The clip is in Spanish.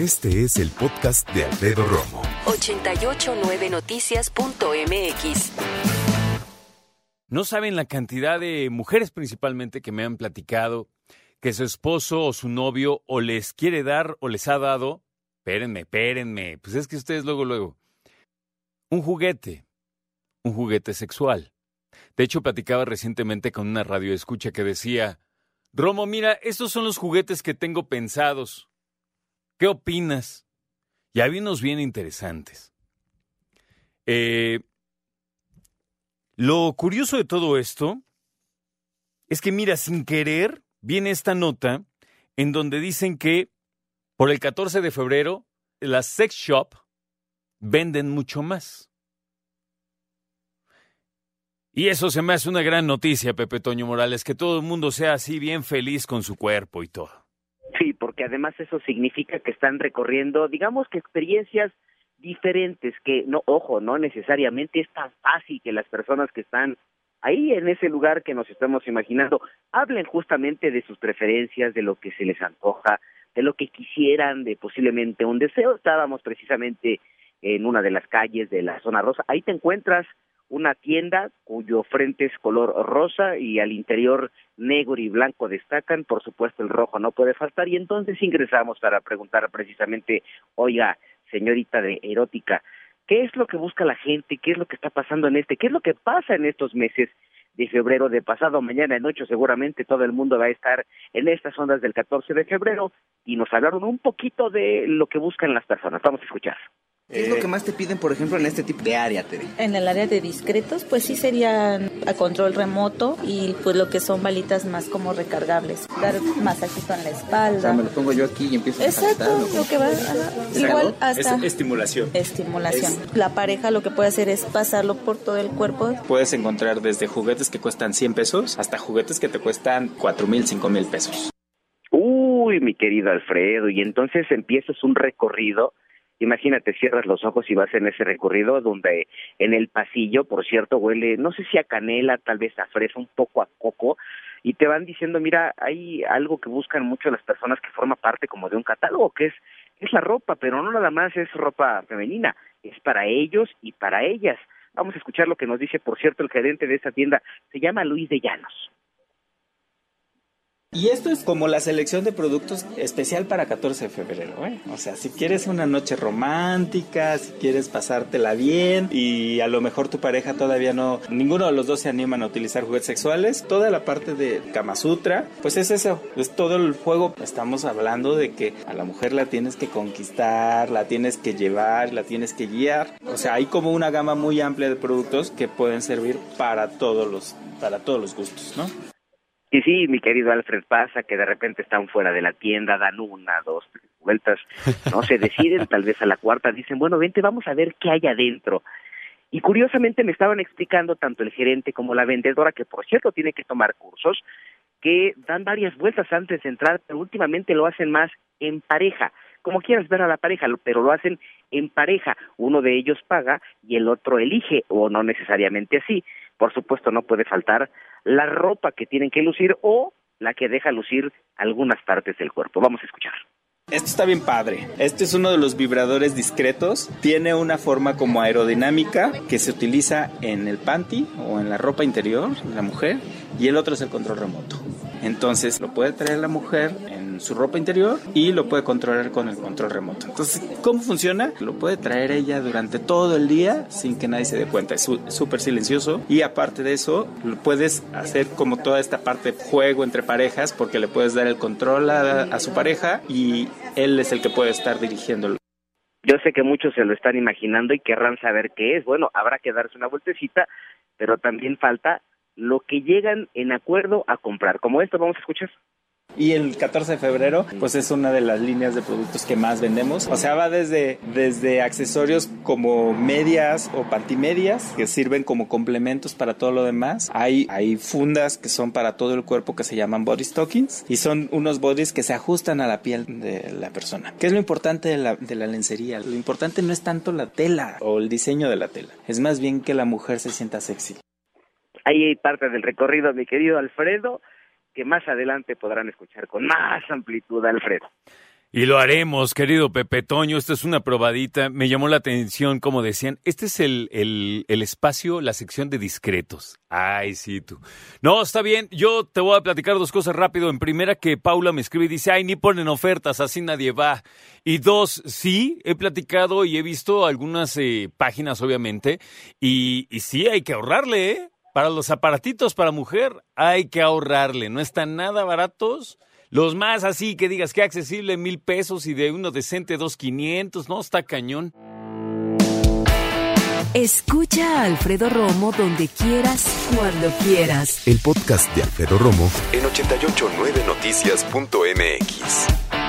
Este es el podcast de Alfredo Romo. 889noticias.mx. No saben la cantidad de mujeres principalmente que me han platicado que su esposo o su novio o les quiere dar o les ha dado, espérenme, espérenme, pues es que ustedes luego, luego, un juguete, un juguete sexual. De hecho, platicaba recientemente con una radio escucha que decía, Romo, mira, estos son los juguetes que tengo pensados. ¿Qué opinas? Y había unos bien interesantes. Eh, lo curioso de todo esto es que, mira, sin querer, viene esta nota en donde dicen que por el 14 de febrero las sex shop venden mucho más. Y eso se me hace una gran noticia, Pepe Toño Morales, que todo el mundo sea así bien feliz con su cuerpo y todo. Porque además eso significa que están recorriendo, digamos que experiencias diferentes, que no, ojo, no necesariamente es tan fácil que las personas que están ahí en ese lugar que nos estamos imaginando hablen justamente de sus preferencias, de lo que se les antoja, de lo que quisieran, de posiblemente un deseo. Estábamos precisamente en una de las calles de la zona rosa. Ahí te encuentras una tienda cuyo frente es color rosa y al interior negro y blanco destacan, por supuesto el rojo no puede faltar y entonces ingresamos para preguntar precisamente, oiga, señorita de erótica, ¿qué es lo que busca la gente? ¿Qué es lo que está pasando en este? ¿Qué es lo que pasa en estos meses? de febrero de pasado mañana en ocho seguramente todo el mundo va a estar en estas ondas del 14 de febrero y nos hablaron un poquito de lo que buscan las personas. Vamos a escuchar. ¿Qué es lo que más te piden, por ejemplo, en este tipo de área, Tere? En el área de discretos, pues sí serían a control remoto y pues lo que son balitas más como recargables. Dar masajito en la espalda. O sea, me lo pongo yo aquí y empiezo Exacto, a saltar, lo que va, ajá. igual hasta Es estimulación. estimulación. La pareja lo que puede hacer es pasarlo por todo el cuerpo. Puedes encontrar desde juguetes que cuestan 100 pesos hasta juguetes que te cuestan 4 mil, 5 mil pesos. Uy, mi querido Alfredo, y entonces empiezas un recorrido. Imagínate, cierras los ojos y vas en ese recorrido donde en el pasillo, por cierto, huele, no sé si a canela, tal vez a fresa, un poco a coco, y te van diciendo, mira, hay algo que buscan mucho las personas que forma parte como de un catálogo, que es, es la ropa, pero no nada más es ropa femenina, es para ellos y para ellas. Vamos a escuchar lo que nos dice, por cierto, el gerente de esa tienda, se llama Luis de Llanos. Y esto es como la selección de productos especial para 14 de febrero, ¿eh? O sea, si quieres una noche romántica, si quieres pasártela bien y a lo mejor tu pareja todavía no, ninguno de los dos se animan a utilizar juguetes sexuales, toda la parte de Kama Sutra, pues es eso, es todo el juego. Estamos hablando de que a la mujer la tienes que conquistar, la tienes que llevar, la tienes que guiar. O sea, hay como una gama muy amplia de productos que pueden servir para todos los, para todos los gustos, ¿no? Y sí, mi querido Alfred, pasa que de repente están fuera de la tienda, dan una, dos, tres vueltas, no se deciden, tal vez a la cuarta dicen, bueno, vente, vamos a ver qué hay adentro. Y curiosamente me estaban explicando tanto el gerente como la vendedora, que por cierto tiene que tomar cursos, que dan varias vueltas antes de entrar, pero últimamente lo hacen más en pareja, como quieras ver a la pareja, pero lo hacen en pareja. Uno de ellos paga y el otro elige, o no necesariamente así. Por supuesto, no puede faltar la ropa que tienen que lucir o la que deja lucir algunas partes del cuerpo. Vamos a escuchar. Esto está bien padre. Este es uno de los vibradores discretos. Tiene una forma como aerodinámica que se utiliza en el panty o en la ropa interior de la mujer. Y el otro es el control remoto. Entonces lo puede traer la mujer en su ropa interior y lo puede controlar con el control remoto. Entonces, ¿cómo funciona? Lo puede traer ella durante todo el día sin que nadie se dé cuenta. Es súper silencioso y aparte de eso, lo puedes hacer como toda esta parte de juego entre parejas porque le puedes dar el control a, a su pareja y él es el que puede estar dirigiéndolo. Yo sé que muchos se lo están imaginando y querrán saber qué es. Bueno, habrá que darse una vueltecita, pero también falta lo que llegan en acuerdo a comprar. Como esto, vamos a escuchar. Y el 14 de febrero, pues es una de las líneas de productos que más vendemos. O sea, va desde, desde accesorios como medias o pantimedias, que sirven como complementos para todo lo demás. Hay, hay fundas que son para todo el cuerpo que se llaman body stockings y son unos bodies que se ajustan a la piel de la persona. ¿Qué es lo importante de la, de la lencería? Lo importante no es tanto la tela o el diseño de la tela, es más bien que la mujer se sienta sexy. Ahí hay parte del recorrido, mi querido Alfredo, que más adelante podrán escuchar con más amplitud, Alfredo. Y lo haremos, querido Pepe Toño. Esta es una probadita. Me llamó la atención, como decían, este es el, el, espacio, la sección de discretos. Ay, sí, tú. No, está bien. Yo te voy a platicar dos cosas rápido. En primera, que Paula me escribe y dice, ay, ni ponen ofertas, así nadie va. Y dos, sí, he platicado y he visto algunas eh, páginas, obviamente. Y, y sí, hay que ahorrarle, ¿eh? Para los aparatitos para mujer, hay que ahorrarle. No están nada baratos los más así que digas que accesible mil pesos y de uno decente dos quinientos, no está cañón. Escucha a Alfredo Romo donde quieras, cuando quieras. El podcast de Alfredo Romo en 889noticias.mx.